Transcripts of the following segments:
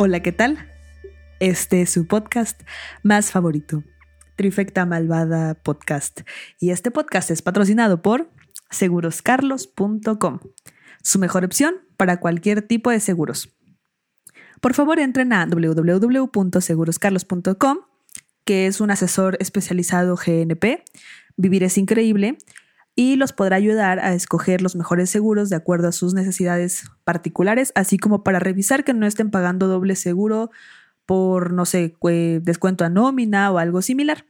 Hola, ¿qué tal? Este es su podcast más favorito, Trifecta Malvada Podcast. Y este podcast es patrocinado por seguroscarlos.com, su mejor opción para cualquier tipo de seguros. Por favor, entren a www.seguroscarlos.com, que es un asesor especializado GNP. Vivir es increíble y los podrá ayudar a escoger los mejores seguros de acuerdo a sus necesidades particulares, así como para revisar que no estén pagando doble seguro por, no sé, descuento a nómina o algo similar.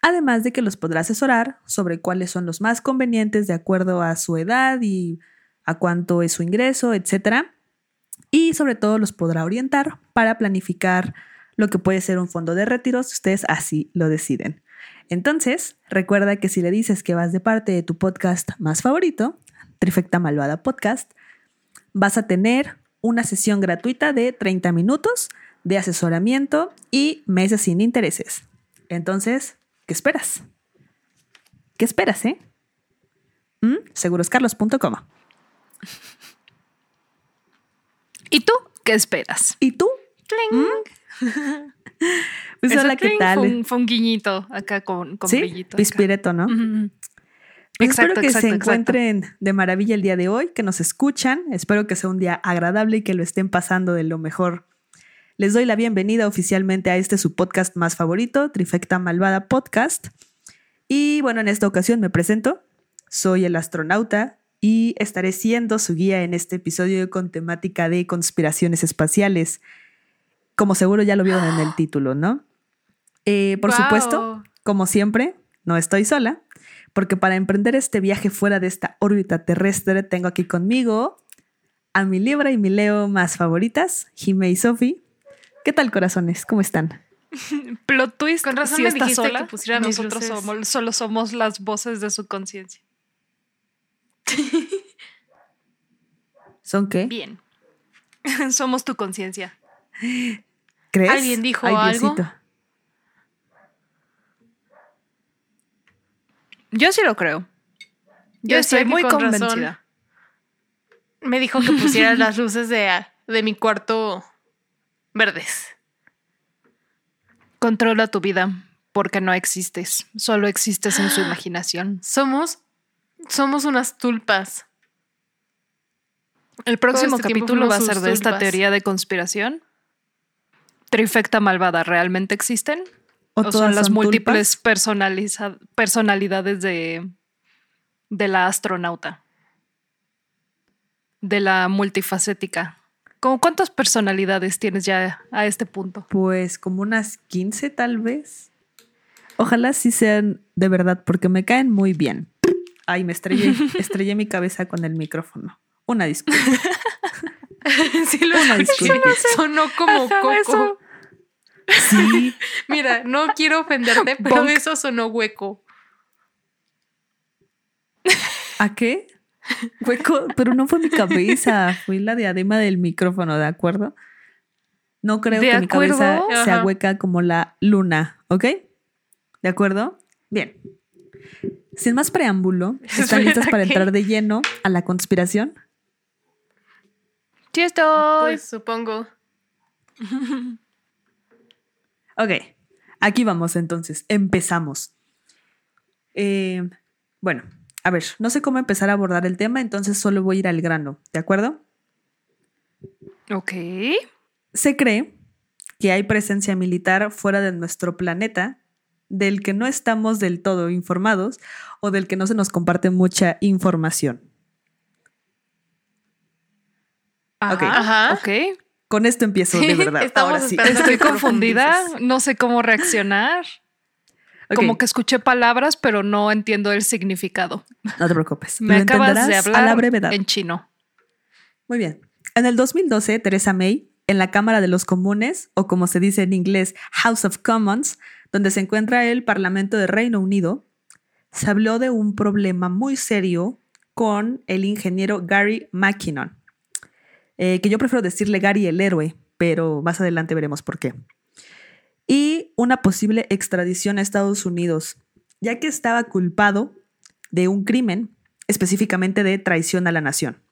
Además de que los podrá asesorar sobre cuáles son los más convenientes de acuerdo a su edad y a cuánto es su ingreso, etc. Y sobre todo los podrá orientar para planificar lo que puede ser un fondo de retiro si ustedes así lo deciden. Entonces, recuerda que si le dices que vas de parte de tu podcast más favorito, Trifecta Malvada Podcast, vas a tener una sesión gratuita de 30 minutos de asesoramiento y meses sin intereses. Entonces, ¿qué esperas? ¿Qué esperas, eh? ¿Mm? Seguroscarlos.com. ¿Y tú qué esperas? ¿Y tú? ¡Cling! Pues hola, ¿qué tal? Fue un, guiñito acá con, con ¿Sí? Pispireto, ¿no? Pues espero que se encuentren de maravilla el día de hoy, que nos escuchan. Espero que sea un día agradable y que lo estén pasando de lo mejor. Les doy la bienvenida oficialmente a este su podcast más favorito, Trifecta Malvada Podcast. Y bueno, en esta ocasión me presento. Soy el astronauta y estaré siendo su guía en este episodio con temática de conspiraciones espaciales. Como seguro ya lo vieron en el título, ¿no? Eh, por supuesto, como siempre, no estoy sola, porque para emprender este viaje fuera de esta órbita terrestre tengo aquí conmigo a mi Libra y mi Leo más favoritas, Jime y Sofi. ¿Qué tal, corazones? ¿Cómo están? Plot twist. Con razón si me dijiste sola, que pusiera nosotros somos, solo somos las voces de su conciencia. ¿Son qué? Bien. somos tu conciencia. ¿Crees? ¿Alguien dijo Ay, algo? Yo sí lo creo. Yo, Yo estoy muy razón. convencida. Me dijo que pusiera las luces de, de mi cuarto verdes. Controla tu vida porque no existes. Solo existes en su imaginación. Somos, somos unas tulpas. El próximo este capítulo va a ser de esta teoría de conspiración. Trifecta malvada, ¿realmente existen? ¿O, ¿O, todas son las son múltiples personalidades de, de la astronauta? De la multifacética. ¿Cómo cuántas personalidades tienes ya a este punto? Pues como unas 15 tal vez. Ojalá sí sean de verdad, porque me caen muy bien. Ay, me estrellé, estrellé mi cabeza con el micrófono. Una disculpa. sí, lo Una disculpa. Sonó como Ajá, coco. eso. Sí, Mira, no quiero ofenderte, pero Bonk. eso sonó hueco. ¿a qué? Hueco, pero no fue mi cabeza, fue la diadema del micrófono, ¿de acuerdo? No creo ¿De que mi cabeza acuerdo? sea Ajá. hueca como la luna, ¿ok? ¿De acuerdo? Bien. Sin más preámbulo, ¿están listas para entrar de lleno a la conspiración? Sí estoy. Pues supongo. Ok, aquí vamos entonces, empezamos. Eh, bueno, a ver, no sé cómo empezar a abordar el tema, entonces solo voy a ir al grano, ¿de acuerdo? ok. Se cree que hay presencia militar fuera de nuestro planeta del que no estamos del todo informados o del que no se nos comparte mucha información. Ajá. Ok. Ajá. Ok. Con esto empiezo de verdad. estamos Ahora sí. Estoy confundida. No sé cómo reaccionar. Como que escuché palabras, pero no entiendo el significado. No te preocupes. Me lo acabas de hablar a la brevedad. en chino. Muy bien. En el 2012, Theresa May, en la Cámara de los Comunes, o como se dice en inglés, House of Commons, donde se encuentra el Parlamento de Reino Unido, se habló de un problema muy serio con el ingeniero Gary McKinnon. eh, que yo prefiero decirle Gary el héroe, pero más adelante veremos por qué. Y una posible extradición a Estados Unidos, ya que estaba culpado de un crimen, específicamente de traición a la nación.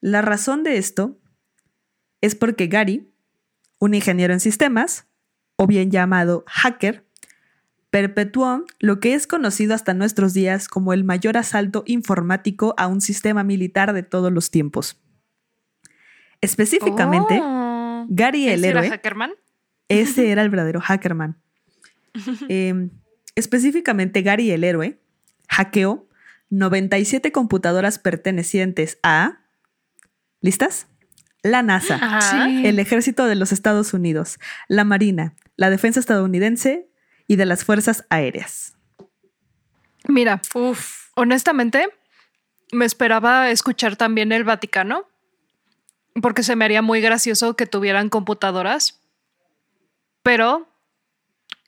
La razón de esto es porque Gary, un ingeniero en sistemas, o bien llamado hacker, perpetuó lo que es conocido hasta nuestros días como el mayor asalto informático a un sistema militar de todos los tiempos. Específicamente, Oh. Gary el ¿Ese era héroe, Hackerman? ese era el verdadero hackerman. Eh, específicamente, Gary el héroe hackeó 97 computadoras pertenecientes a... ¿Listas? La NASA. Sí. el ejército de los Estados Unidos, la Marina, la defensa estadounidense y de las fuerzas aéreas. Mira, Uf. honestamente, me esperaba escuchar también el Vaticano, porque se me haría muy gracioso que tuvieran computadoras, pero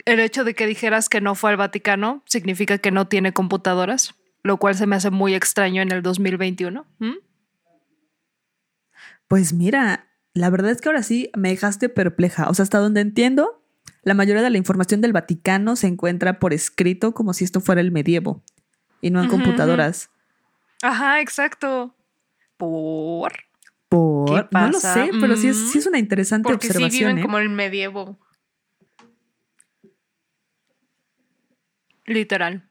el hecho de que dijeras que no fue al Vaticano significa que no tiene computadoras, lo cual se me hace muy extraño en el 2021. ¿Mm? Pues mira, la verdad es que ahora sí me dejaste perpleja. O sea, hasta donde entiendo, la mayoría de la información del Vaticano se encuentra por escrito como si esto fuera el medievo y no en computadoras. Ajá, exacto. Por. Por, ¿Qué no lo sé, pero sí es, sí es una interesante Porque sí observación. viven ¿eh? como el medievo. Literal.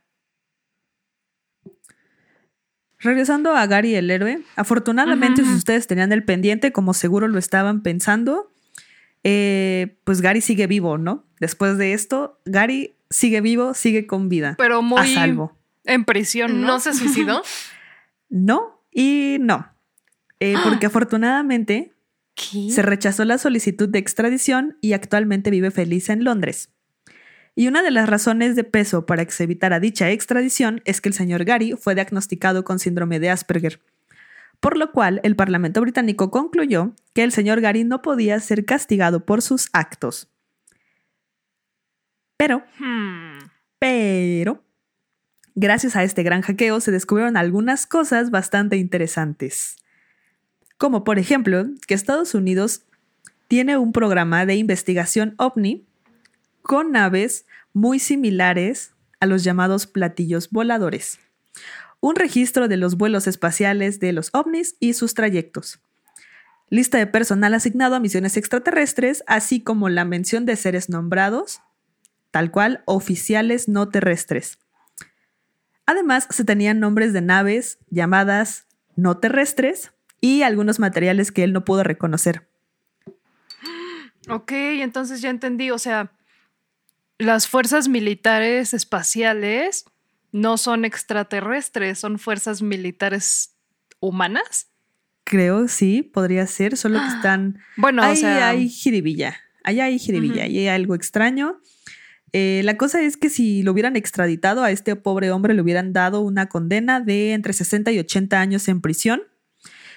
Regresando a Gary el héroe, afortunadamente, si ustedes tenían el pendiente, como seguro lo estaban pensando, eh, pues Gary sigue vivo, ¿no? Después de esto, Gary sigue vivo, sigue con vida. Pero muy a salvo. en prisión, ¿no? ¿No se suicidó? No y no. Eh, porque afortunadamente ¿Qué? se rechazó la solicitud de extradición y actualmente vive feliz en Londres. Y una de las razones de peso para que se evitara dicha extradición es que el señor Gary fue diagnosticado con síndrome de Asperger, por lo cual el Parlamento británico concluyó que el señor Gary no podía ser castigado por sus actos. Pero, Hmm. pero, gracias a este gran hackeo se descubrieron algunas cosas bastante interesantes. Como por ejemplo, que Estados Unidos tiene un programa de investigación ovni con naves muy similares a los llamados platillos voladores. Un registro de los vuelos espaciales de los ovnis y sus trayectos. Lista de personal asignado a misiones extraterrestres, así como la mención de seres nombrados, tal cual oficiales no terrestres. Además, se tenían nombres de naves llamadas no terrestres y algunos materiales que él no pudo reconocer. Ok, entonces ya entendí. O sea, las fuerzas militares espaciales no son extraterrestres, son fuerzas militares humanas. Creo, sí, podría ser, solo que están... Bueno, ahí o sea, hay jiribilla, allá hay jiribilla, ahí hay algo extraño. Eh, la cosa es que si lo hubieran extraditado a este pobre hombre, le hubieran dado una condena de entre 60 y 80 años en prisión.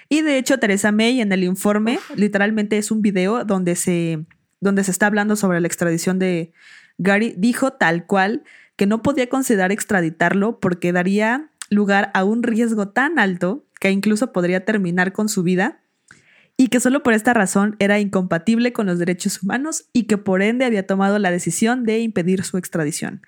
Y de hecho, Teresa May en el informe, literalmente es un video donde se, donde se está hablando sobre la extradición de Gary, dijo tal cual que no podía considerar extraditarlo porque daría lugar a un riesgo tan alto que incluso podría terminar con su vida y que solo por esta razón era incompatible con los derechos humanos y que por ende había tomado la decisión de impedir su extradición.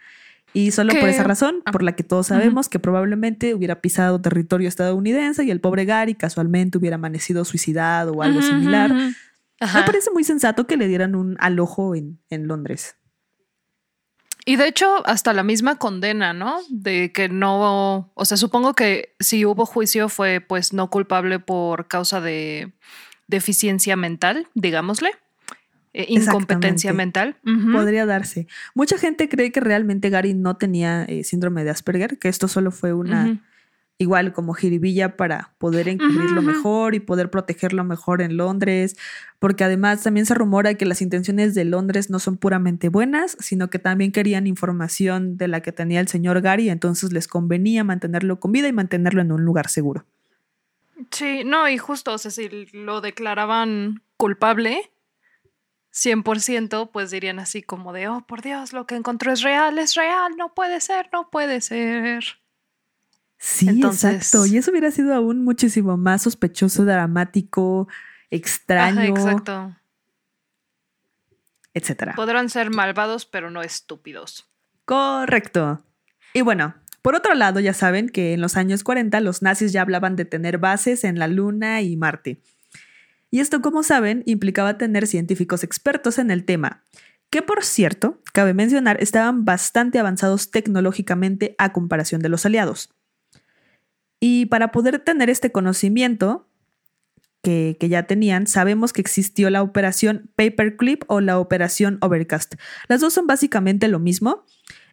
Y solo por esa razón, Ah. por la que todos sabemos que probablemente hubiera pisado territorio estadounidense y el pobre Gary casualmente hubiera amanecido suicidado o algo similar. Me parece muy sensato que le dieran un alojo en, en Londres. Y de hecho, hasta la misma condena, ¿no? De que no, o sea, supongo que si hubo juicio fue pues no culpable por causa de deficiencia mental, digámosle, eh, incompetencia mental. Podría darse. Mucha gente cree que realmente Gary no tenía eh, síndrome de Asperger, que esto solo fue una. Igual como jiribilla para poder encubrirlo Ujú, ujú. mejor y poder protegerlo mejor en Londres, porque además también se rumora que las intenciones de Londres no son puramente buenas, sino que también querían información de la que tenía el señor Gary, entonces les convenía mantenerlo con vida y mantenerlo en un lugar seguro. Sí, no, y justo, o sea, si lo declaraban culpable, 100%, pues dirían así como de, oh, por Dios, lo que encontró es real, es real, no puede ser, no puede ser. Sí, Entonces- exacto. Y eso hubiera sido aún muchísimo más sospechoso, dramático, extraño, Ajá, exacto. etcétera. Podrán ser malvados, pero no estúpidos. Correcto. Y bueno, por otro lado, ya saben que en los años 40 los nazis ya hablaban de tener bases en la Luna y Marte. Y esto, como saben, implicaba tener científicos expertos en el tema, que por cierto, cabe mencionar, estaban bastante avanzados tecnológicamente a comparación de los aliados. Y para poder tener este conocimiento que, que ya tenían, sabemos que existió la operación Paperclip o la operación Overcast. Las dos son básicamente lo mismo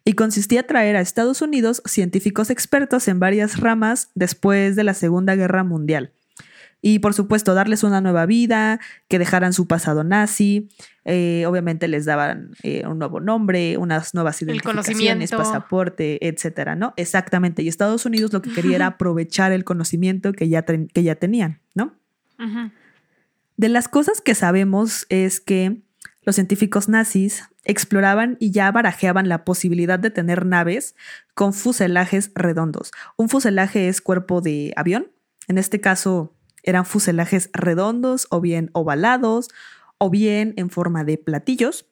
y consistía traer a Estados Unidos científicos expertos en varias ramas después de la Segunda Guerra Mundial. Y por supuesto, darles una nueva vida, que dejaran su pasado nazi, eh, obviamente les daban eh, un nuevo nombre, unas nuevas identificaciones, pasaporte, etcétera, ¿no? Exactamente. Y Estados Unidos lo que quería era aprovechar el conocimiento que ya, que ya tenían, ¿no? De las cosas que sabemos es que los científicos nazis exploraban y ya barajeaban la posibilidad de tener naves con fuselajes redondos. Un fuselaje es cuerpo de avión. En este caso eran fuselajes redondos o bien ovalados o bien en forma de platillos.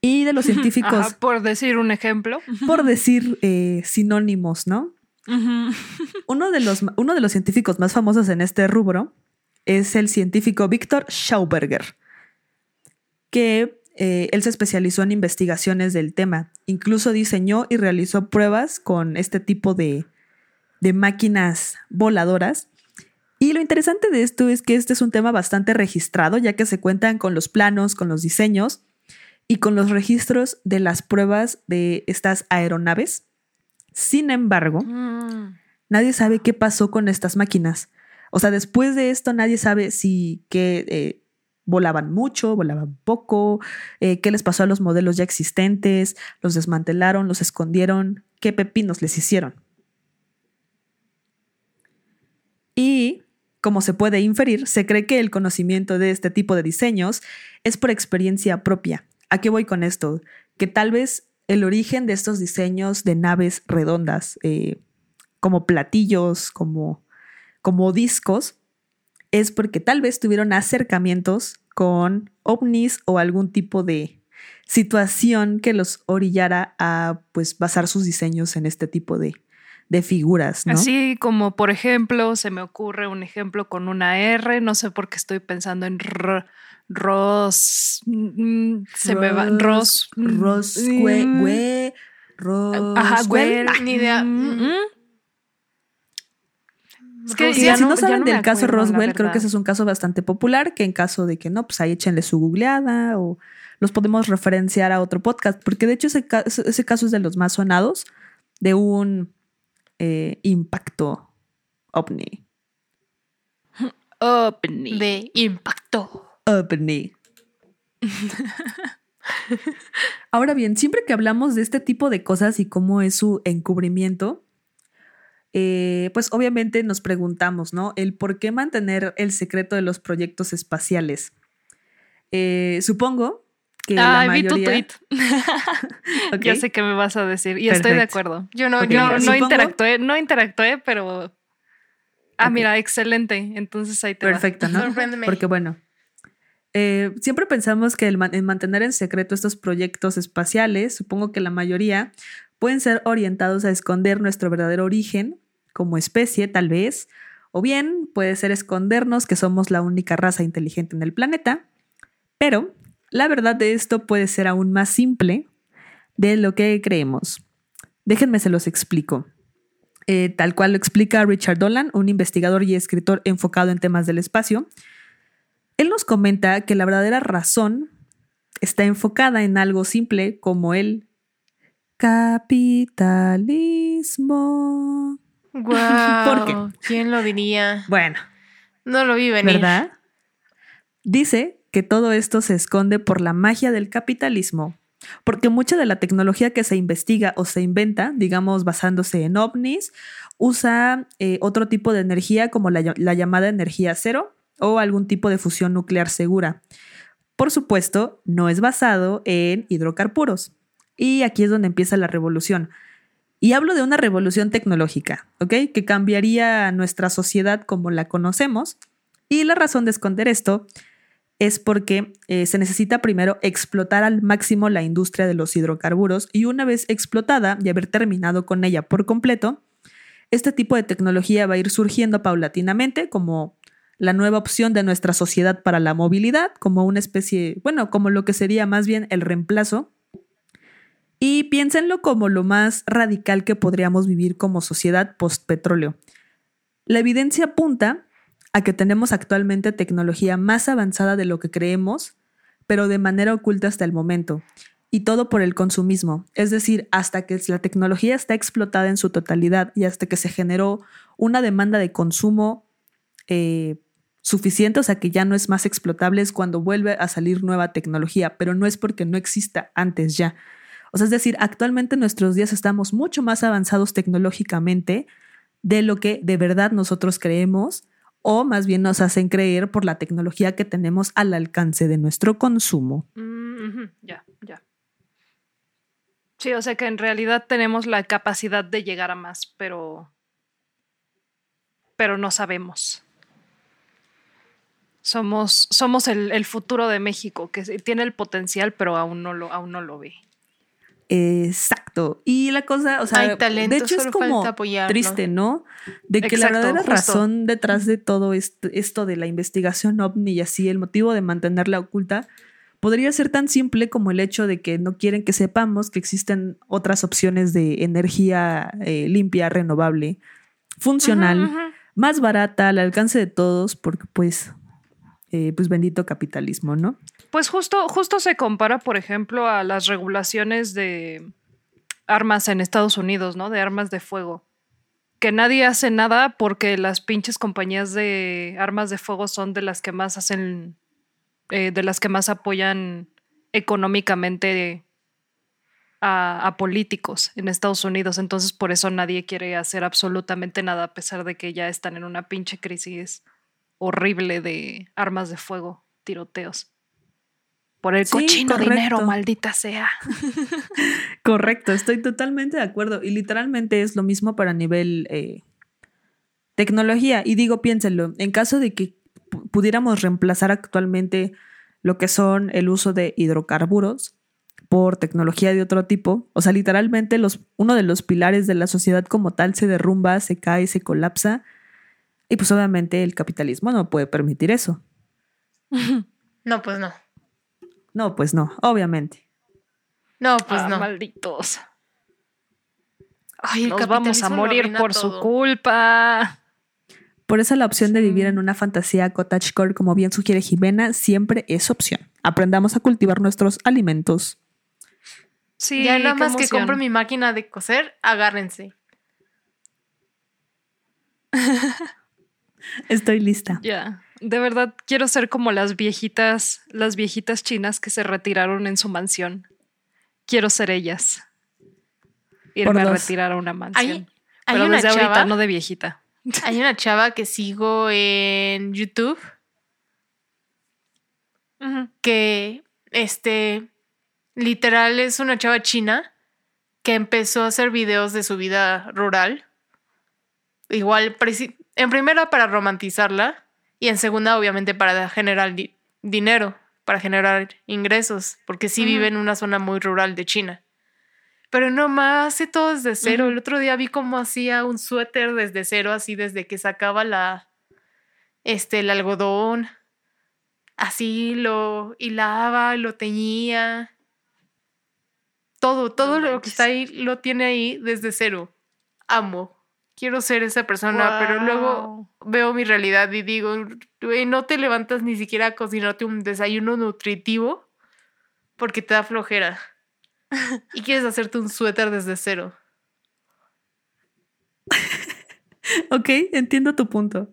Y de los científicos, Ajá, por decir un ejemplo. por decir eh, sinónimos, ¿no? Uno de, los, uno de los científicos más famosos en este rubro es el científico Víctor Schauberger, que eh, él se especializó en investigaciones del tema. Incluso diseñó y realizó pruebas con este tipo de, de máquinas voladoras. Y lo interesante de esto es que este es un tema bastante registrado, ya que se cuentan con los planos, con los diseños y con los registros de las pruebas de estas aeronaves. Sin embargo, Mm. nadie sabe qué pasó con estas máquinas. O sea, después de esto nadie sabe si que eh, volaban mucho, volaban poco, eh, qué les pasó a los modelos ya existentes, los desmantelaron, los escondieron, qué pepinos les hicieron. Y, como se puede inferir, se cree que el conocimiento de este tipo de diseños es por experiencia propia. ¿A qué voy con esto? Que tal vez el origen de estos diseños de naves redondas, eh, como platillos, como, como discos, es porque tal vez tuvieron acercamientos con ovnis o algún tipo de situación que los orillara a pues basar sus diseños en este tipo de, de figuras, ¿no? Así como, por ejemplo, se me ocurre un ejemplo con una R, no sé por qué estoy pensando en R, Ros, mm, se me va, Ros, Ros, mm, güey, güey, Ros, Ajá, güey, ni idea. mm, mm. Es que Sí, ya si no, no- ya saben no del caso acuerdo, Roswell, creo que ese es un caso bastante popular, que en caso de que no, pues ahí échenle su googleada o los podemos referenciar a otro podcast, porque de hecho ese caso es de los más sonados de un eh, impacto ovni. OVNI. De impacto. ovni. Ahora bien, siempre que hablamos de este tipo de cosas y cómo es su encubrimiento, eh, pues obviamente nos preguntamos, ¿no? El por qué mantener el secreto de los proyectos espaciales. Eh, supongo que la vi tu tweet. Ya sé qué me vas a decir y estoy de acuerdo. Yo no, yo No, mira, no supongo- interactué, no interactué, pero. Ah, mira, excelente. Entonces ahí te va. Perfecto, ¿no? Sorpréndeme. Porque bueno, eh, siempre pensamos que el, man- en mantener en secreto estos proyectos espaciales, supongo que la mayoría pueden ser orientados a esconder nuestro verdadero origen como especie, tal vez, o bien puede ser escondernos que somos la única raza inteligente en el planeta, pero la verdad de esto puede ser aún más simple de lo que creemos. Déjenme se los explico. Eh, tal cual lo explica Richard Dolan, un investigador y escritor enfocado en temas del espacio. Él nos comenta que la verdadera razón está enfocada en algo simple como el capitalismo. ¿Por qué? ¿Quién lo diría? Bueno, No lo vi venir. ¿verdad? Dice que todo esto se esconde por la magia del capitalismo, porque mucha de la tecnología que se investiga o se inventa, digamos basándose en ovnis, usa eh, otro tipo de energía como la, la llamada energía cero o algún tipo de fusión nuclear segura. Por supuesto, no es basado en hidrocarburos. Y aquí es donde empieza la revolución. Y hablo de una revolución tecnológica, ¿ok? Que cambiaría nuestra sociedad como la conocemos. Y la razón de esconder esto es porque eh, se necesita primero explotar al máximo la industria de los hidrocarburos y una vez explotada y haber terminado con ella por completo, este tipo de tecnología va a ir surgiendo paulatinamente como la nueva opción de nuestra sociedad para la movilidad, como una especie, bueno, como lo que sería más bien el reemplazo y piénsenlo como lo más radical que podríamos vivir como sociedad post-petróleo. La evidencia apunta a que tenemos actualmente tecnología más avanzada de lo que creemos, pero de manera oculta hasta el momento. Y todo por el consumismo, es decir, hasta que la tecnología está explotada en su totalidad y hasta que se generó una demanda de consumo eh, suficiente, o sea que ya no es más explotable, es cuando vuelve a salir nueva tecnología, pero no es porque no exista antes ya. O sea, es decir, actualmente en nuestros días estamos mucho más avanzados tecnológicamente de lo que de verdad nosotros creemos o más bien nos hacen creer por la tecnología que tenemos al alcance de nuestro consumo. Mm, ya, ya. Sí, o sea que en realidad tenemos la capacidad de llegar a más, pero pero no sabemos. Somos, somos el, el futuro de México, que tiene el potencial, pero aún no lo, aún no lo ve. Exacto. Y la cosa, o sea, de hecho es como triste, ¿no? De que la verdadera razón detrás de todo esto, esto de la investigación ovni y así, el motivo de mantenerla oculta, podría ser tan simple como el hecho de que no quieren que sepamos que existen otras opciones de energía eh, limpia, renovable, funcional, más barata, al alcance de todos, porque pues eh, pues bendito capitalismo, ¿no? Pues justo, justo se compara, por ejemplo, a las regulaciones de armas en Estados Unidos, ¿no? De armas de fuego. Que nadie hace nada porque las pinches compañías de armas de fuego son de las que más hacen, eh, de las que más apoyan económicamente a, a, políticos en Estados Unidos. Entonces, por eso nadie quiere hacer absolutamente nada, a pesar de que ya están en una pinche crisis horrible de armas de fuego, tiroteos. Por el cochino dinero, maldita sea. correcto, estoy totalmente de acuerdo. Y literalmente es lo mismo para nivel eh, tecnología. Y digo, piénsenlo, en caso de que pudiéramos reemplazar actualmente lo que son el uso de hidrocarburos por tecnología de otro tipo, o sea, literalmente los, uno de los pilares de la sociedad como tal se derrumba, se cae, se colapsa y pues obviamente el capitalismo no puede permitir eso. No, pues no. No, pues no, obviamente. No, pues ah, no. Malditos. Ay, Nos vamos a morir por su culpa. Por eso la opción de vivir en una fantasía cottagecore, como bien sugiere Jimena, siempre es opción. Aprendamos a cultivar nuestros alimentos. Sí, ya nada más que compro mi máquina de coser, agárrense. Estoy lista. Ya. De verdad quiero ser como las viejitas, las viejitas chinas que se retiraron en su mansión. Quiero ser ellas. Irme a retirar a una mansión. Hay, Pero desde ahorita, no de viejita. Hay una chava que sigo en YouTube que este literal es una chava china que empezó a hacer videos de su vida rural. Igual en primera, para romantizarla. Y en segunda, obviamente, para generar dinero, para generar ingresos. Porque sí vive en una zona muy rural de China. Pero no más, hace todo desde cero. El otro día vi cómo hacía un suéter desde cero, así desde que sacaba la. Este, el algodón. Así lo hilaba, lo teñía. Todo, todo lo que está ahí lo tiene ahí desde cero. Amo quiero ser esa persona, pero luego veo mi realidad y digo, no te levantas ni siquiera a cocinarte un desayuno nutritivo porque te da flojera. y quieres hacerte un suéter desde cero. ok, entiendo tu punto.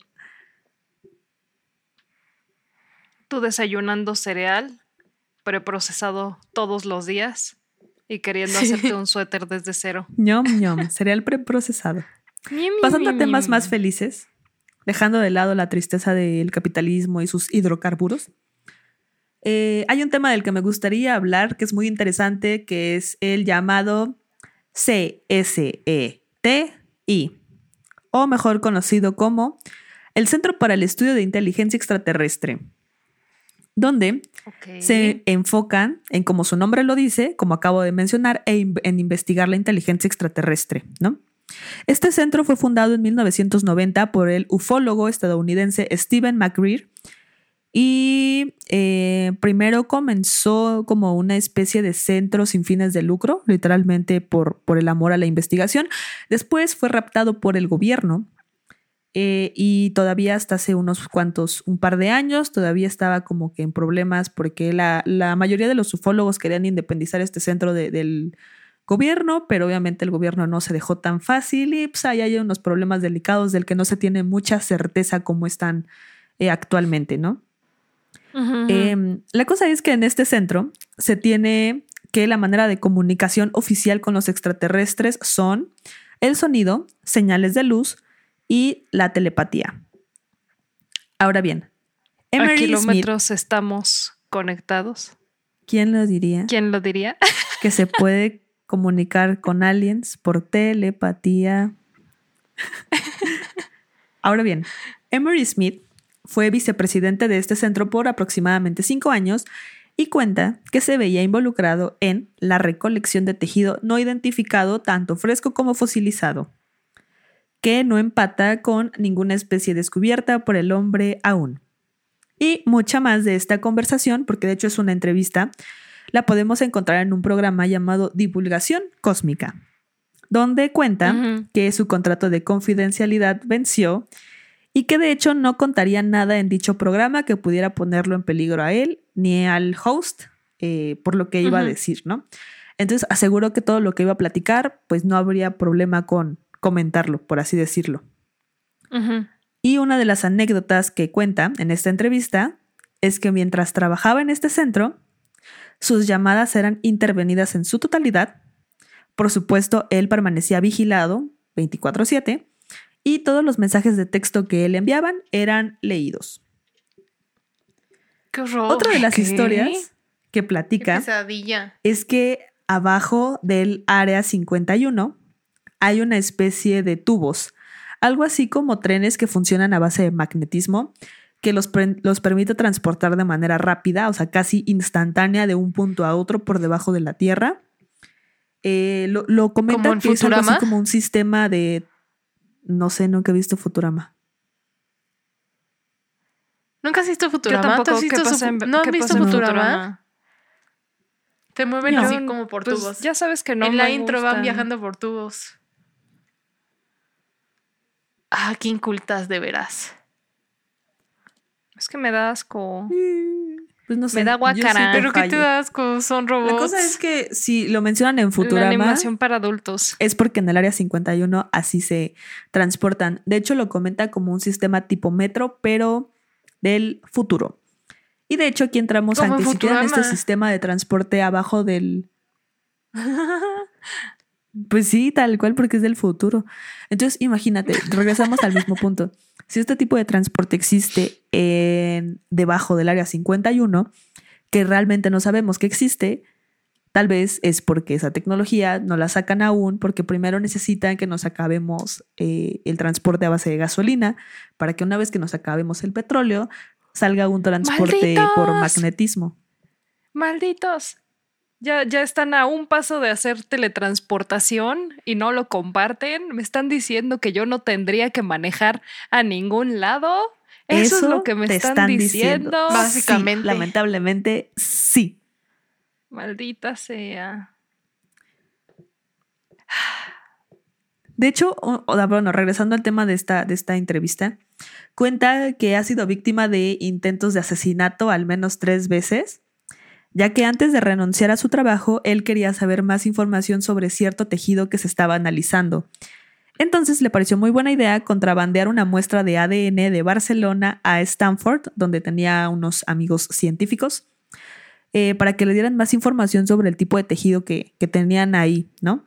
Tú desayunando cereal preprocesado todos los días y queriendo hacerte un suéter desde cero. ñom, ñom, cereal preprocesado. Pasando a temas más felices, dejando de lado la tristeza del capitalismo y sus hidrocarburos, eh, hay un tema del que me gustaría hablar que es muy interesante, que es el llamado CSETI, o mejor conocido como el Centro para el Estudio de Inteligencia Extraterrestre, donde se enfocan en, como su nombre lo dice, como acabo de mencionar, e in- en investigar la inteligencia extraterrestre, ¿no? Este centro fue fundado en 1990 por el ufólogo estadounidense Stephen McGreer y eh, primero comenzó como una especie de centro sin fines de lucro, literalmente por, por el amor a la investigación. Después fue raptado por el gobierno eh, y todavía hasta hace unos cuantos, un par de años, todavía estaba como que en problemas porque la, la mayoría de los ufólogos querían independizar este centro de- del gobierno, pero obviamente el gobierno no se dejó tan fácil y pues ahí hay unos problemas delicados del que no se tiene mucha certeza cómo están eh, actualmente, ¿no? Eh, la cosa es que en este centro se tiene que la manera de comunicación oficial con los extraterrestres son el sonido, señales de luz y la telepatía. Ahora bien, A Emery Smith, kilómetros estamos conectados. ¿quién lo diría? ¿Quién lo diría? Que se puede comunicar con aliens por telepatía. Ahora bien, Emery Smith fue vicepresidente de este centro por aproximadamente cinco años y cuenta que se veía involucrado en la recolección de tejido no identificado, tanto fresco como fosilizado, que no empata con ninguna especie descubierta por el hombre aún. Y mucha más de esta conversación, porque de hecho es una entrevista, la podemos encontrar en un programa llamado Divulgación Cósmica, donde cuenta que su contrato de confidencialidad venció y que de hecho no contaría nada en dicho programa que pudiera ponerlo en peligro a él ni al host eh, por lo que iba a decir, ¿no? Entonces aseguró que todo lo que iba a platicar, pues no habría problema con comentarlo, por así decirlo. Y una de las anécdotas que cuenta en esta entrevista es que mientras trabajaba en este centro, sus llamadas eran intervenidas en su totalidad. Por supuesto, él permanecía vigilado 24/7 y todos los mensajes de texto que él enviaban eran leídos. Qué horror. Otra de las ¿qué? historias que platica es que abajo del área 51 hay una especie de tubos, algo así como trenes que funcionan a base de magnetismo, que los, los permite transportar de manera rápida, o sea, casi instantánea de un punto a otro por debajo de la Tierra. Eh, lo, lo comentan ¿Como en que es algo así Futurama? como un sistema de... No sé, nunca he visto Futurama. ¿Nunca has visto Futurama? ¿Tú tampoco. has ¿Qué visto su- pasa en, ¿No has visto Futurama? Te mueven No. así como por pues, tubos. Ya sabes que no. en la me intro van viajando por tubos. Ah, qué incultas de veras. Es que me da asco. Pues no sé. Me da guacara. Pero qué te da asco, son robots. La cosa es que si lo mencionan en La Futurama, animación para adultos. es porque en el área 51 así se transportan. De hecho, lo comenta como un sistema tipo metro, pero del futuro. Y de hecho, aquí entramos a en que si tienen este sistema de transporte abajo del. Pues sí, tal cual, porque es del futuro. Entonces, imagínate, regresamos al mismo punto. Si este tipo de transporte existe en, debajo del área 51, que realmente no sabemos que existe, tal vez es porque esa tecnología no la sacan aún, porque primero necesitan que nos acabemos eh, el transporte a base de gasolina, para que una vez que nos acabemos el petróleo, salga un transporte por magnetismo. Malditos. Ya, ya están a un paso de hacer teletransportación y no lo comparten. Me están diciendo que yo no tendría que manejar a ningún lado. Eso, es lo que me te están, diciendo. Básicamente. Sí, lamentablemente, sí. Maldita sea. De hecho, o- o- bueno, regresando al tema de esta, de esta entrevista, cuenta que ha sido víctima de intentos de asesinato al menos tres veces, ya que antes de renunciar a su trabajo, él quería saber más información sobre cierto tejido que se estaba analizando. Entonces le pareció muy buena idea contrabandear una muestra de ADN de Barcelona a Stanford, donde tenía unos amigos científicos, eh, para que le dieran más información sobre el tipo de tejido que, que tenían ahí, ¿no?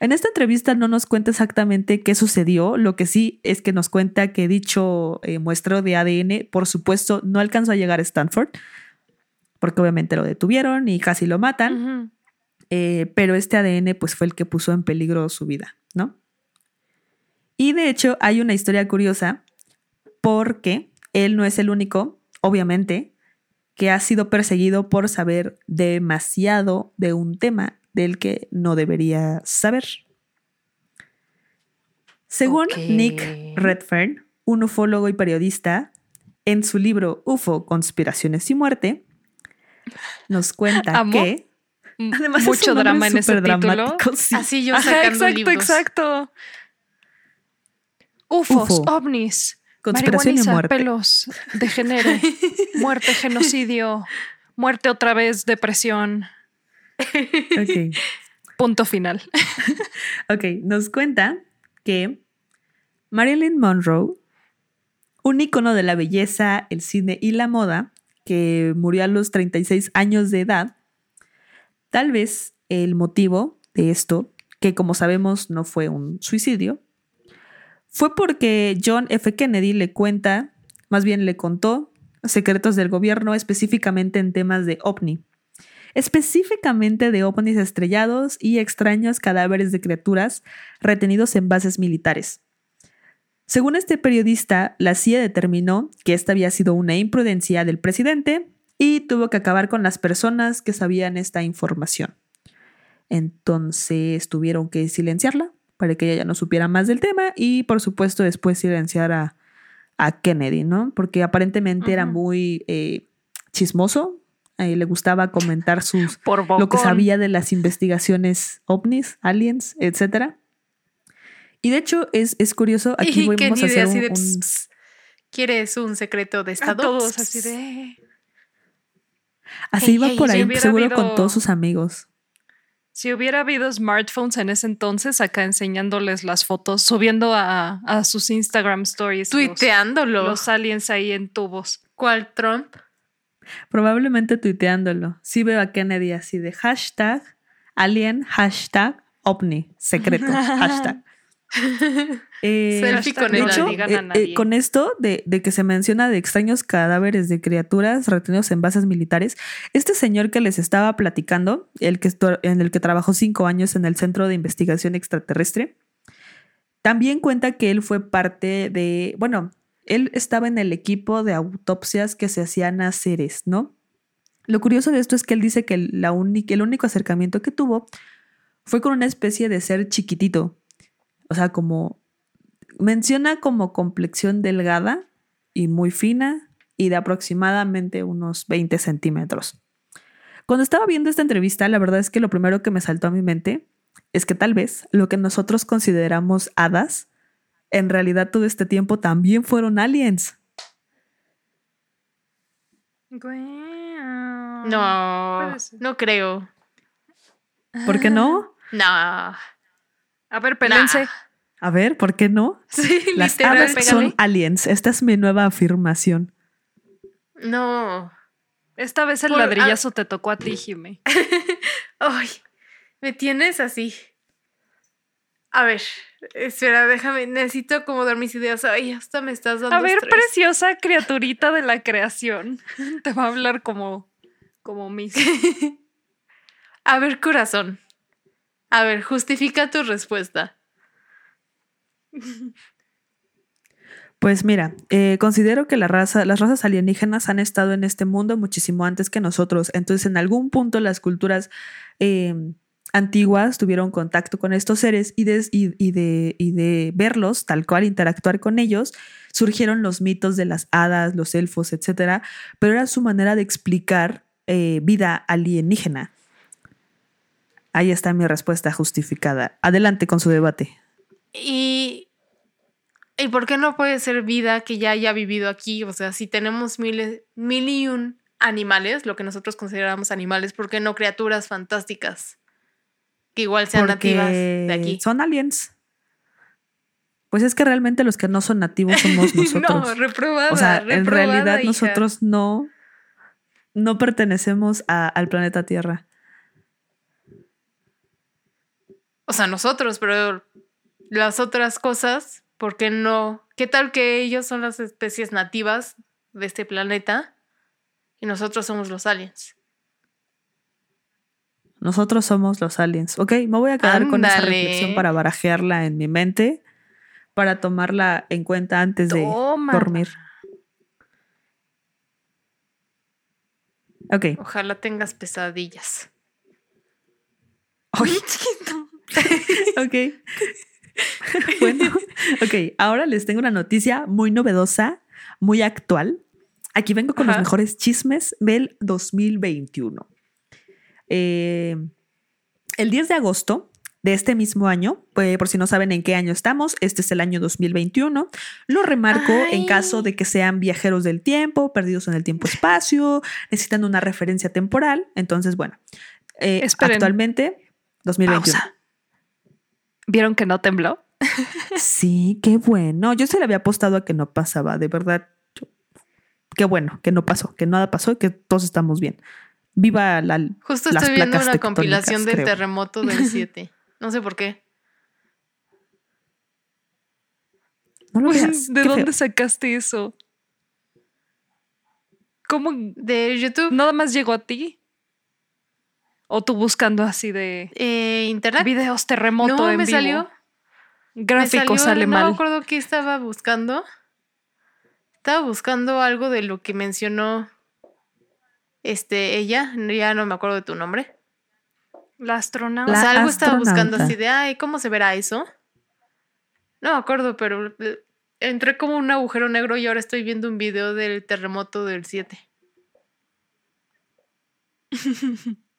En esta entrevista no nos cuenta exactamente qué sucedió, lo que sí es que nos cuenta que dicho eh, de ADN, por supuesto, no alcanzó a llegar a Stanford, porque obviamente lo detuvieron y casi lo matan. Eh, pero este ADN pues fue el que puso en peligro su vida, ¿no? Y de hecho hay una historia curiosa porque él no es el único, obviamente, que ha sido perseguido por saber demasiado de un tema del que no debería saber. Según. Nick Redfern, un ufólogo y periodista, en su libro UFO, Conspiraciones y Muerte, nos cuenta que Además, es Mucho nombre drama en ese título. sí. Así yo Ajá, sacando exacto, libros. exacto. UFOs, UFO. ovnis, Conspiración y muerte. pelos de género, muerte, genocidio, muerte otra vez, depresión. Punto final. Ok, nos cuenta que Marilyn Monroe, un ícono de la belleza, el cine y la moda, que murió a los 36 años de edad, tal vez el motivo de esto, que como sabemos no fue un suicidio, fue porque John F. Kennedy le cuenta, más bien le contó, secretos del gobierno específicamente en temas de ovni específicamente de ovnis estrellados y extraños cadáveres de criaturas retenidos en bases militares. Según este periodista, la CIA determinó que esta había sido una imprudencia del presidente y tuvo que acabar con las personas que sabían esta información. Entonces tuvieron que silenciarla para que ella ya no supiera más del tema y por supuesto después silenciar a, a Kennedy, ¿no? Porque aparentemente era muy eh, chismoso, eh, le gustaba comentar sus Por lo que sabía de las investigaciones ovnis, aliens, etc. Y de hecho es, es curioso, aquí y vamos Kennedy a hacer así un, de, un- "Ps, ps, ¿Quieres un secreto de A estado? todos así ps". de... así Hey, iba hey, por ahí, seguro habido- con todos sus amigos. Si hubiera habido smartphones en ese entonces, acá enseñándoles las fotos, subiendo a, a sus Instagram stories los, Tuiteándolo. los aliens ahí en tubos. ¿Cuál Trump? Probablemente tuiteándolo. Sí veo a Kennedy así de hashtag alien, hashtag ovni, secreto, hashtag. Eh, Selfie con de el hecho, alien. digan a eh, eh, nadie. con esto de, de que se menciona de extraños cadáveres de criaturas retenidos en bases militares, este señor que les estaba platicando, el que en el que trabajó cinco años en el Centro de Investigación Extraterrestre, también cuenta que él fue parte de, bueno, él estaba en el equipo de autopsias que se hacían a seres, ¿no? Lo curioso de esto es que él dice que la el único acercamiento que tuvo fue con una especie de ser chiquitito, o sea, como menciona como complexión delgada y muy fina y de aproximadamente unos 20 centímetros. Cuando estaba viendo esta entrevista, la verdad es que lo primero que me saltó a mi mente es que tal vez lo que nosotros consideramos hadas, en realidad todo este tiempo también fueron aliens. No, no creo. ¿Por qué no? No. A ver, pelense. Nah. A ver, ¿por qué no? Sí, Las literal. pégale. son aliens. Esta es mi nueva afirmación. No. Esta vez el Por- ladrillazo te tocó a ti, Jime. Ay, me tienes así. A ver, espera, déjame, necesito acomodar mis ideas. Ay, hasta me estás dando A ver, estrés. preciosa criaturita de la creación. Te va a hablar como, como mis. A ver, corazón. A ver, justifica tu respuesta. Pues mira, eh, considero que la raza, las razas alienígenas han estado en este mundo muchísimo antes que nosotros. Entonces, en algún punto las culturas eh, antiguas tuvieron contacto con estos seres y de, de verlos, tal cual, interactuar con ellos, surgieron los mitos de las hadas, los elfos, etcétera. Pero era su manera de explicar eh, vida alienígena. Ahí está mi respuesta justificada. Adelante con su debate. Y. ¿Y por qué no puede ser vida que ya haya vivido aquí? O sea, si tenemos miles, mil y un animales, lo que nosotros consideramos animales, ¿por qué no criaturas fantásticas? Que igual sean nativas de aquí. Son aliens. Pues es que realmente los que no son nativos somos nosotros. No, reprobada. o sea, en realidad hija. nosotros no, no pertenecemos a- al planeta Tierra. O sea, nosotros, pero las otras cosas, ¿por qué no? ¿Qué tal que ellos son las especies nativas de este planeta y nosotros somos los aliens? Nosotros somos los aliens. Ok, me voy a quedar con esa reflexión para barajearla en mi mente, para tomarla en cuenta antes de dormir. Ok. Ojalá tengas pesadillas. Ay, ok. bueno, ok. Ahora les tengo una noticia muy novedosa, muy actual. Aquí vengo con Ajá. los mejores chismes del 2021. Eh, el 10 de agosto de este mismo año, pues, por si no saben en qué año estamos, este es el año 2021. Lo remarco en caso de que sean viajeros del tiempo, perdidos en el tiempo-espacio, necesitan una referencia temporal. Entonces, bueno, eh, actualmente 2021. Pausa. ¿Vieron que no tembló? Sí, qué bueno. Yo se le había apostado a que no pasaba, de verdad. yo- Qué bueno que no pasó, que nada pasó y que todos estamos bien. Viva la. Justo las estoy viendo una compilación del creo. terremoto del 7. No sé por qué. No lo veas. ¿De qué dónde feo. sacaste eso? ¿Cómo De YouTube, nada más llegó a ti? ¿O tú buscando así de eh, internet. videos terremoto no, en me vivo? salió. Gráfico me salió, sale no mal. me acuerdo qué estaba buscando. Estaba buscando algo de lo que mencionó este ella. Ya no me acuerdo de tu nombre. La astronauta. o sea, algo estaba buscando así de, ay, ¿cómo se verá eso? No me acuerdo, pero entré como un agujero negro y ahora estoy viendo un video del terremoto del 7.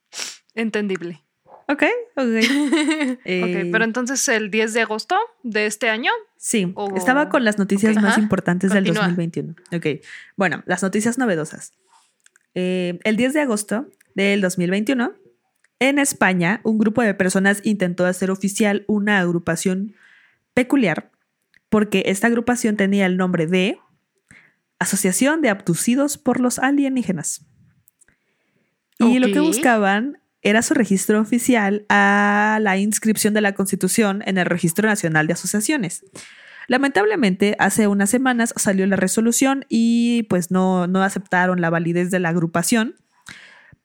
Entendible. Ok, ok. Eh, Ok, pero entonces el 10 de agosto de este año. Sí, o- estaba con las noticias más ajá. importantes del Continúa. 2021. Ok, bueno, las noticias novedosas. Eh, el 10 de agosto del 2021, en España, un grupo de personas intentó hacer oficial una agrupación peculiar porque esta agrupación tenía el nombre de Asociación de Abducidos por los Alienígenas. Y lo que buscaban era su registro oficial a la inscripción de la Constitución en el Registro Nacional de Asociaciones. Lamentablemente, hace unas semanas salió la resolución y pues no, no aceptaron la validez de la agrupación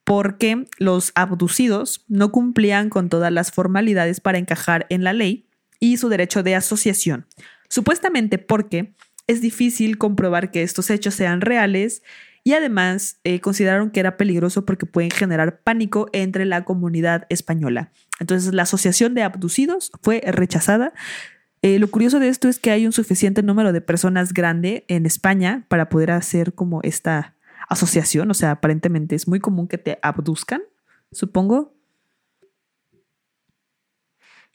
porque los abducidos no cumplían con todas las formalidades para encajar en la ley y su derecho de asociación. Supuestamente porque es difícil comprobar que estos hechos sean reales y además eh, consideraron que era peligroso porque pueden generar pánico entre la comunidad española. Entonces la asociación de abducidos fue rechazada. Eh, lo curioso de esto es que hay un suficiente número de personas grande en España para poder hacer como esta asociación. O sea, aparentemente es muy común que te abduzcan, supongo.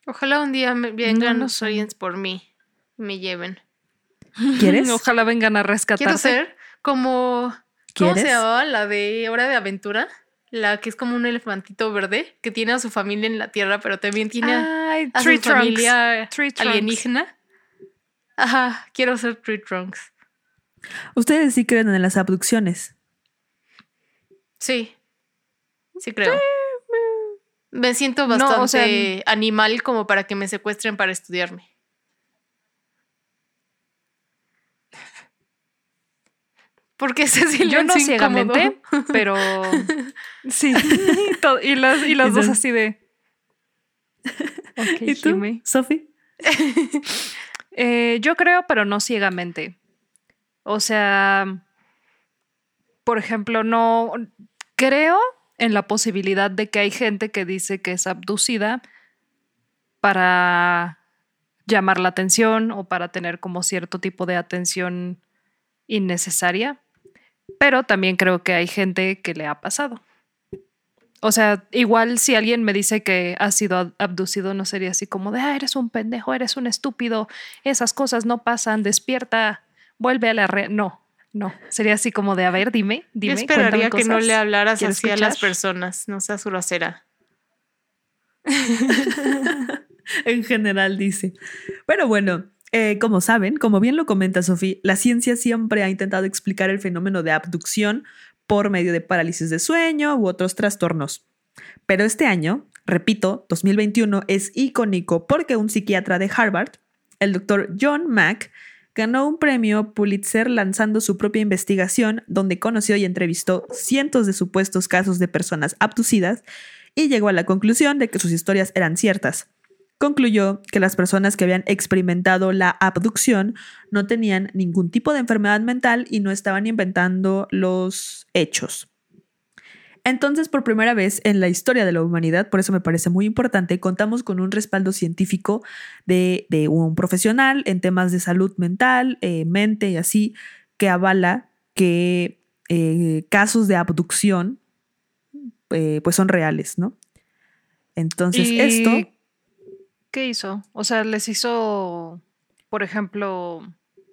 Ojalá un día vengan No los aliens por mí y me lleven. ¿Quieres? Ojalá vengan a rescatarte. Quiero ser como. ¿Cómo se llamaba la de Hora de Aventura? La que es como un elefantito verde que tiene a su familia en la Tierra, pero también tiene a- Ay, a Tree su familia alienígena. Ajá, quiero ser Tree Trunks. Ustedes sí creen en las abducciones. Sí. Sí creo. Me siento No, bastante o sea, animal como para que me secuestren para estudiarme. Porque ese Yo silencio no incómodo. ciegamente, pero sí. y, las, y las dos así de. Ok, ¿Y tú. Sofi? Eh, yo creo, pero no ciegamente. O sea, por ejemplo, no creo en la posibilidad de que hay gente que dice que es abducida para llamar la atención o para tener como cierto tipo de atención innecesaria. Pero también creo que hay gente que le ha pasado. O sea, igual si alguien me dice que ha sido ab- abducido, no sería así como de, ah, eres un pendejo, eres un estúpido, esas cosas no pasan, despierta, vuelve a la red. No, no. Sería así como de, a ver, dime, dime. Yo esperaría que no le hablaras ¿Quieres así a las personas, no seas grosera. en general dice. Pero bueno, eh, como saben, como bien lo comenta Sofía, la ciencia siempre ha intentado explicar el fenómeno de abducción por medio de parálisis de sueño u otros trastornos. Pero este año, repito, 2021 es icónico porque un psiquiatra de Harvard, el doctor John Mack, ganó un premio Pulitzer lanzando su propia investigación donde conoció y entrevistó cientos de supuestos casos de personas abducidas y llegó a la conclusión de que sus historias eran ciertas. Concluyó que las personas que habían experimentado la abducción no tenían ningún tipo de enfermedad mental y no estaban inventando los hechos. Entonces, por primera vez en la historia de la humanidad, por eso me parece muy importante, contamos con un respaldo científico de, un profesional en temas de salud mental, eh, mente y así, que avala que eh, casos de abducción eh, pues son reales, ¿no? Entonces, esto ¿Qué hizo? O sea, les hizo, por ejemplo,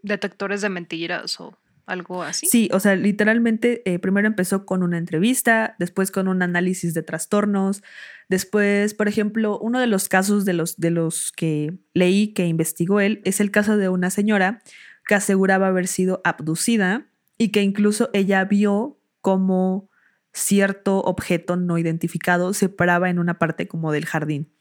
detectores de mentiras o algo así. Sí, o sea, literalmente eh, primero empezó con una entrevista, después con un análisis de trastornos, después, por ejemplo, uno de los casos de los, de los que leí que investigó él es el caso de una señora que aseguraba haber sido abducida y que incluso ella vio como cierto objeto no identificado se paraba en una parte como del jardín.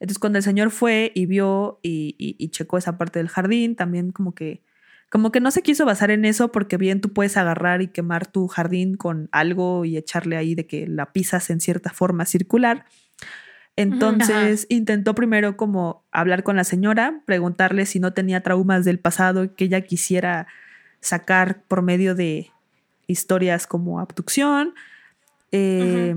Entonces cuando el señor fue y vio y, checó esa parte del jardín, también como que, como que no se quiso basar en eso porque bien tú puedes agarrar y quemar tu jardín con algo y echarle ahí de que la pisas en cierta forma circular. Entonces intentó primero como hablar con la señora, preguntarle si no tenía traumas del pasado que ella quisiera sacar por medio de historias como abducción. Eh,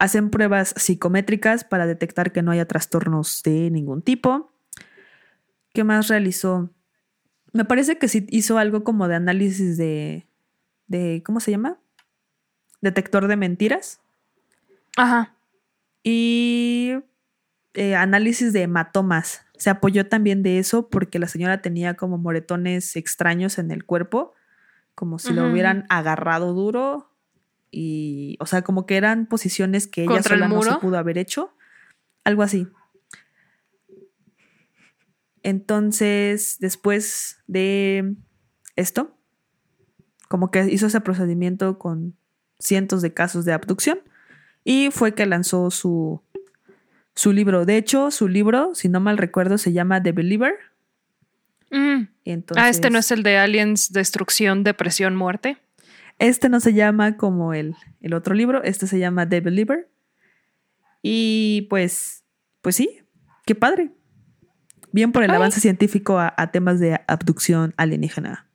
Hacen pruebas psicométricas para detectar que no haya trastornos de ningún tipo. ¿Qué más realizó? Me parece que sí hizo algo como de análisis de, de ¿cómo se llama? Detector de mentiras. Ajá. Y eh, análisis de hematomas. Se apoyó también de eso porque la señora tenía como moretones extraños en el cuerpo, como si lo hubieran agarrado duro y, o sea, como que eran posiciones que ella sola no se pudo haber hecho, algo así. Entonces, después de esto, como que hizo ese procedimiento con cientos de casos de abducción y fue que lanzó su, su libro. De hecho, su libro, si no mal recuerdo, se llama The Believer. Mm. ah, este no es el de Aliens, Destrucción, Depresión, Muerte. Este no se llama como el, el otro libro, este se llama The Believer. Y pues, pues sí, qué padre. Bien por el avance científico a, temas de abducción alienígena.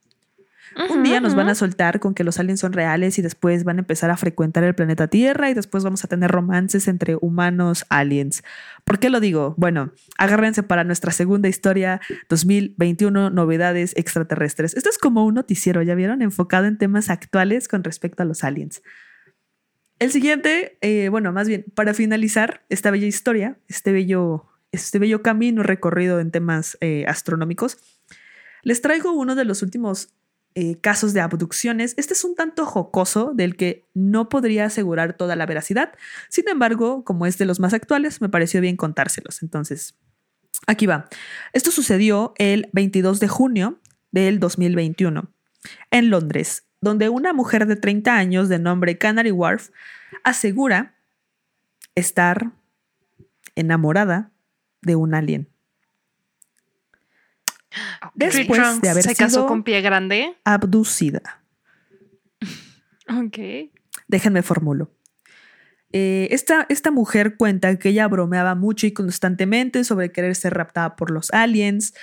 Un día nos van a soltar con que los aliens son reales y después van a empezar a frecuentar el planeta Tierra y después vamos a tener romances entre humanos aliens. ¿Por qué lo digo? Bueno, agárrense para nuestra segunda historia 2021, novedades extraterrestres. Esto es como un noticiero, ¿ya vieron? Enfocado en temas actuales con respecto a los aliens. El siguiente, eh, bueno, más bien, para finalizar esta bella historia, este bello, este bello camino recorrido en temas eh, astronómicos, les traigo uno de los últimos eh, casos de abducciones. Este es un tanto jocoso del que no podría asegurar toda la veracidad. Sin embargo, como es de los más actuales, me pareció bien contárselos. Entonces, aquí va. Esto sucedió el 22 de junio del 2021 en Londres, donde una mujer de 30 años de nombre Canary Wharf asegura estar enamorada de un alien. Después de haber se casó con pie grande. Abducida. Ok. Déjenme formulo. Eh, esta, esta, mujer cuenta que ella bromeaba mucho y constantemente sobre querer ser raptada por los aliens.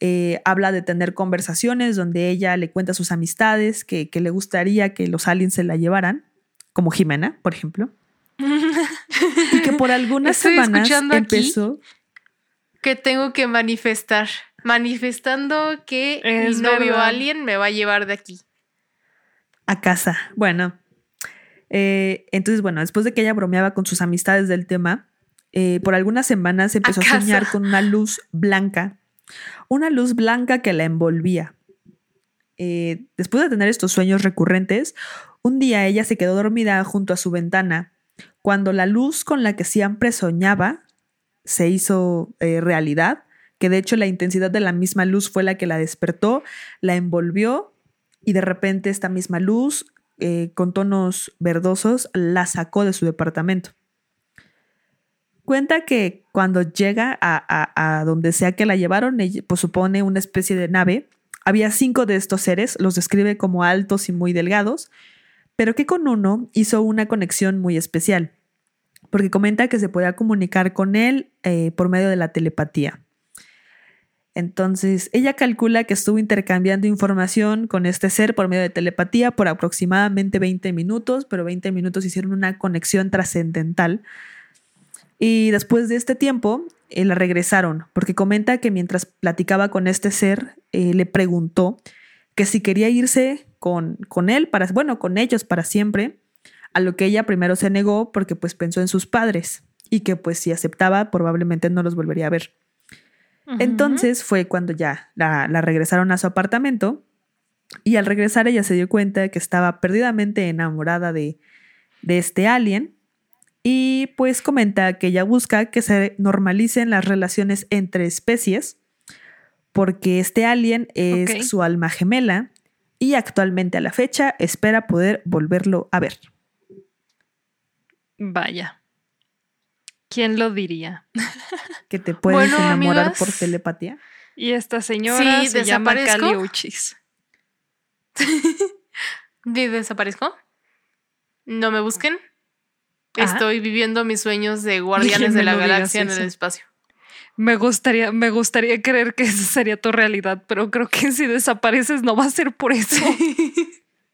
Eh, habla de tener conversaciones donde ella le cuenta a sus amistades que, le gustaría que los aliens se la llevaran, como Jimena, por ejemplo. y que por algunas semanas empezó. que tengo que manifestar manifestando que mi novio alien me va a llevar de aquí. A casa. Bueno. Eh, entonces, bueno, después de que ella bromeaba con sus amistades del tema, eh, por algunas semanas empezó a, soñar con una luz blanca. Una luz blanca que la envolvía. Eh, después de tener estos sueños recurrentes, un día ella se quedó dormida junto a su ventana, cuando la luz con la que siempre soñaba se hizo realidad que de hecho la intensidad de la misma luz fue la que la despertó, la envolvió y de repente esta misma luz eh, con tonos verdosos la sacó de su departamento. Cuenta que cuando llega a, donde sea que la llevaron, pues supone una especie de nave. Había cinco de estos seres, los describe como altos y muy delgados, pero que con uno hizo una conexión muy especial. porque comenta que se podía comunicar con él eh, por medio de la telepatía. Entonces, ella calcula que estuvo intercambiando información con este ser por medio de telepatía por aproximadamente 20 minutos, pero 20 minutos hicieron una conexión trascendental. Y después de este tiempo, eh, la regresaron, porque comenta que mientras platicaba con este ser, eh, le preguntó que si quería irse con, con él, para, bueno, con ellos para siempre, a lo que ella primero se negó porque pues pensó en sus padres y que pues si aceptaba probablemente no los volvería a ver. Entonces fue cuando ya la, regresaron a su apartamento y al regresar ella se dio cuenta que estaba perdidamente enamorada de, de este alien y pues comenta que ella busca que se normalicen las relaciones entre especies porque este alien es su alma gemela y actualmente a la fecha espera poder volverlo a ver. Vaya. ¿Quién lo diría? Que te puedes enamorar por telepatía. Y esta señora se llama Caliuchis. ¿Desaparezco? ¿No me busquen? Estoy viviendo mis sueños de guardianes de la galaxia en el espacio. Me gustaría, me gustaría creer que esa sería tu realidad, pero creo que si desapareces no va a ser por eso.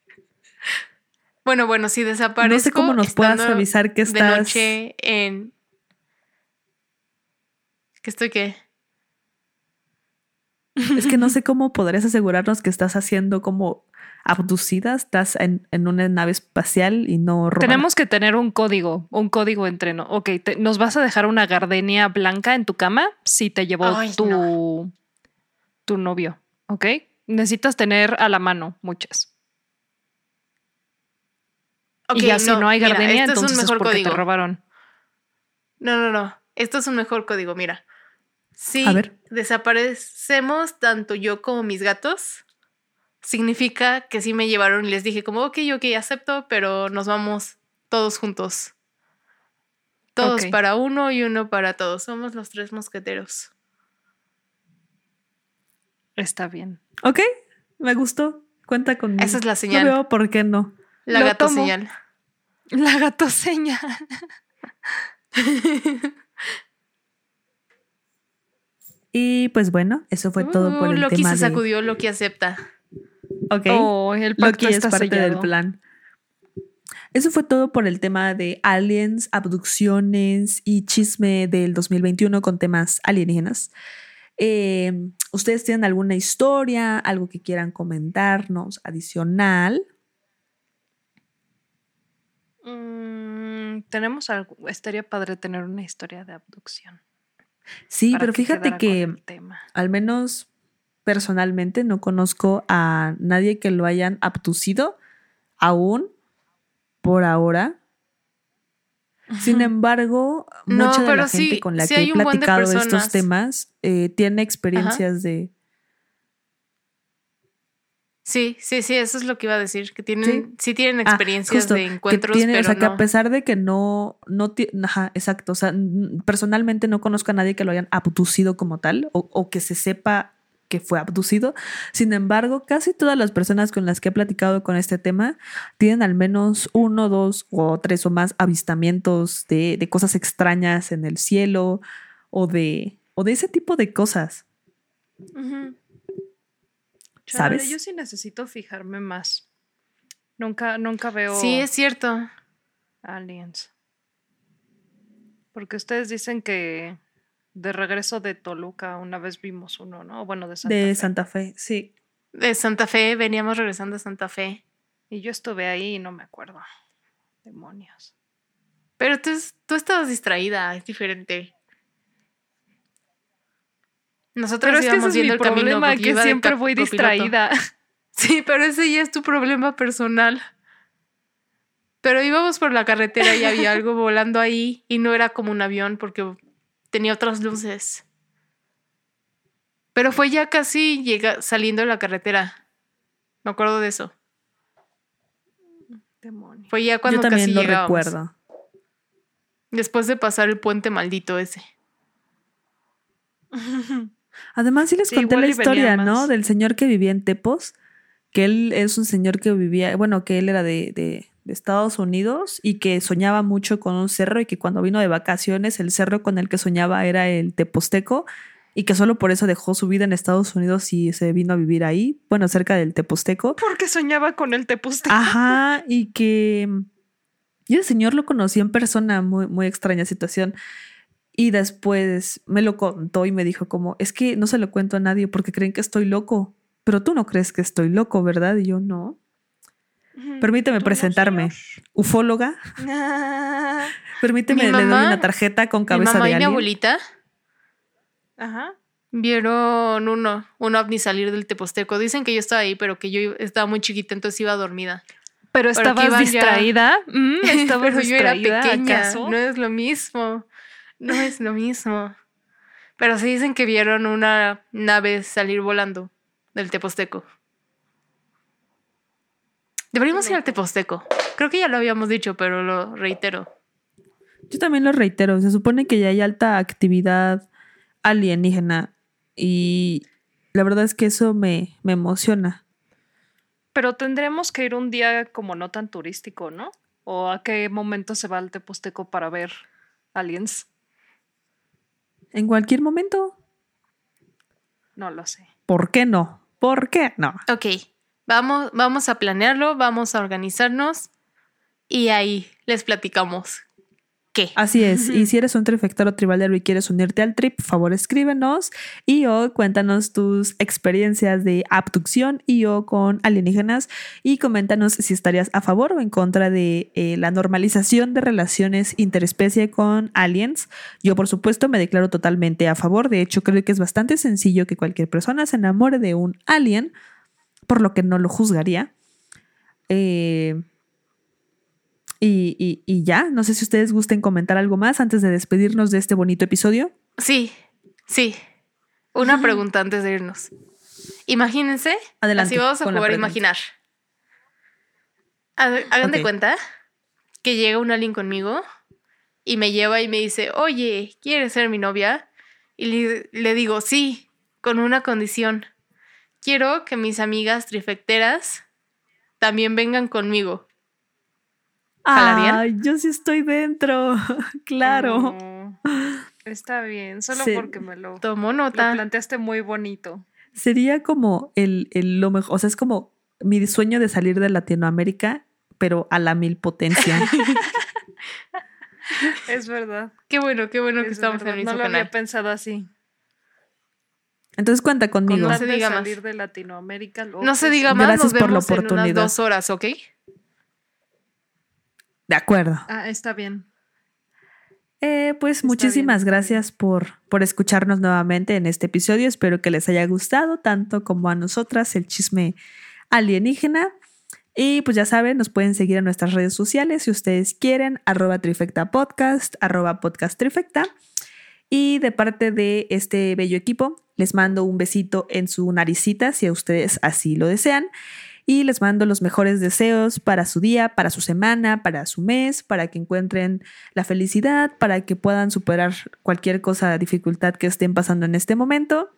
bueno, bueno, si desaparezco. No sé cómo nos puedas avisar que estás. De noche en. ¿Que estoy qué? Es que no sé cómo podrías asegurarnos que estás haciendo como abducida, estás en, una nave espacial y no Tenemos que tener un código, un código entreno. Ok, ¿nos vas a dejar una gardenia blanca en tu cama si te llevó tu, tu novio? ¿Ok? Necesitas tener a la mano muchas. y ya si no hay gardenia, entonces es, un mejor código. te robaron. No, no, no. Esto es un mejor código, mira. Si desaparecemos tanto yo como mis gatos, significa que sí me llevaron y les dije como, ok, ok, acepto, pero nos vamos todos juntos. Todos para uno y uno para todos. Somos los tres mosqueteros. Está bien. Ok, me gustó. Cuenta conmigo. Esa es la señal. No veo por qué no. La gato señal. La gato señal. y pues bueno, eso fue todo por el Loki tema se sacudió, Loki acepta. Ok. Oh, el Loki es parte del plan. Eso fue todo por el tema de aliens, abducciones y chisme del 2021 con temas alienígenas. Em, ¿Ustedes tienen alguna historia, algo que quieran comentarnos adicional? Mm, tenemos algo, estaría padre tener una historia de abducción. Sí, pero fíjate que al menos personalmente no conozco a nadie que lo hayan abducido aún por ahora. Sin embargo, mucha de la gente con la que he platicado estos temas eh, tiene experiencias de. Sí, sí, sí, eso es lo que iba a decir, que tienen, sí, tienen ah, experiencias de encuentros, pero o sea, que a pesar de que no, no, ajá, exacto, o sea, personalmente no conozco a nadie que lo hayan abducido como tal, o, o que se sepa que fue abducido. Sin embargo, casi todas las personas con las que he platicado con este tema tienen al menos uno, dos o tres o más avistamientos de, cosas extrañas en el cielo o de, o de ese tipo de cosas. ¿Sabes? Yo sí necesito fijarme más. Nunca, nunca veo. Sí, es cierto. Aliens. Porque ustedes dicen que de regreso de Toluca, una vez vimos uno, ¿no? Bueno, de Santa Fe. De Santa Fe, sí. De Santa Fe, veníamos regresando a Santa Fe. Y yo estuve ahí y no me acuerdo. Demonios. Pero tú, tú estabas distraída, es diferente. Nosotros pero íbamos es que viendo el problema, que siempre voy distraída. Sí, pero ese ya es tu problema personal. Pero íbamos por la carretera y había algo volando ahí y no era como un avión porque tenía otras luces. Pero fue ya casi llega, saliendo de la carretera. Me acuerdo de eso. Fue ya cuando Yo también lo recuerdo. Después de pasar el puente maldito ese. Además, sí les conté la historia, ¿no? Del señor que vivía en Tepos. Que él es un señor que vivía, bueno, que él era de, de Estados Unidos y que soñaba mucho con un cerro y que cuando vino de vacaciones el cerro con el que soñaba era el Teposteco y que solo por eso dejó su vida en Estados Unidos y se vino a vivir ahí, bueno, cerca del Teposteco. Porque soñaba con el Teposteco. Ajá, y que y el señor lo conocí en persona, muy, muy extraña situación. Y después me lo contó y me dijo como, es que no se lo cuento a nadie porque creen que estoy loco, pero tú no crees que estoy loco, ¿verdad? Y yo no. Permíteme presentarme. Ufóloga. Permíteme, le doy una tarjeta con cabeza mi mamá de y mi alien. abuelita Ajá. vieron uno, un ovni salir del Teposteco. Dicen que yo estaba ahí, pero que yo estaba muy chiquita, entonces iba dormida. Pero estabas iban ya- distraída. Mm, estabas pero yo era distraída, pequeña. ¿acaso? No es lo mismo. No es lo mismo. Pero sí dicen que vieron una nave salir volando del Teposteco. Deberíamos ir al Teposteco. Creo que ya lo habíamos dicho, pero lo reitero. Yo también lo reitero, se supone que ya hay alta actividad alienígena y la verdad es que eso me, me emociona. Pero tendremos que ir un día como no tan turístico, ¿no? ¿O a qué momento se va al Teposteco para ver aliens? En cualquier momento, No lo sé. ¿por qué no? ¿Por qué no? Ok, vamos, vamos a planearlo, vamos a organizarnos y ahí les platicamos qué. Así es. Y si eres un trifectaro tribalero y quieres unirte al trip, por favor escríbenos y o cuéntanos tus experiencias de abducción y o con alienígenas y coméntanos si estarías a favor o en contra de eh, la normalización de relaciones interespecie con aliens. Yo, por supuesto, me declaro totalmente a favor. De hecho, creo que es bastante sencillo que cualquier persona se enamore de un alien, por lo que no lo juzgaría. Eh, y, y- y ya, no sé si ustedes gusten comentar algo más antes de despedirnos de este bonito episodio. Sí, sí. Una pregunta antes de irnos. Imagínense. Adelante Así vamos a jugar a imaginar. Hag- Hagan de cuenta que llega un alien conmigo y me lleva y me dice, oye, ¿quieres ser mi novia? Y le, le digo, sí, con una condición. Quiero que mis amigas trifecteras también vengan conmigo. ¿Jalarían? Ay, yo sí estoy dentro. claro. No, está bien, solo porque me lo, Tomo lo nota. planteaste muy bonito. Sería como el, el lo mejor, o sea, es como mi sueño de salir de Latinoamérica, pero a la mil potencia. Es verdad. Qué bueno, qué bueno que es estamos verdad. en el No lo canal. había pensado así. Entonces cuenta conmigo. No se diga más. salir de Latinoamérica. lo No se diga más, Gracias nos por la vemos en unas oportunidad. dos horas, ¿ok? De acuerdo. Ah, está bien. Eh, pues Está muchísimas bien, gracias por, por escucharnos nuevamente en este episodio. Espero que les haya gustado tanto como a nosotras el chisme alienígena. Y pues ya saben, nos pueden seguir en nuestras redes sociales si ustedes quieren, arroba trifecta podcast, arroba podcast trifecta. Y de parte de este bello equipo, les mando un besito en su naricita si a ustedes así lo desean. Y les mando los mejores deseos para su día, para su semana, para su mes, para que encuentren la felicidad, para que puedan superar cualquier cosa, dificultad que estén pasando en este momento.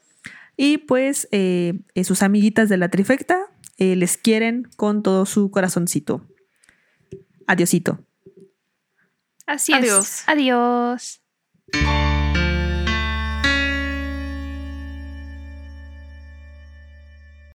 Y pues eh, eh, sus amiguitas de la trifecta eh, les quieren con todo su corazoncito. Adiosito. Así Adiós. es. Adiós.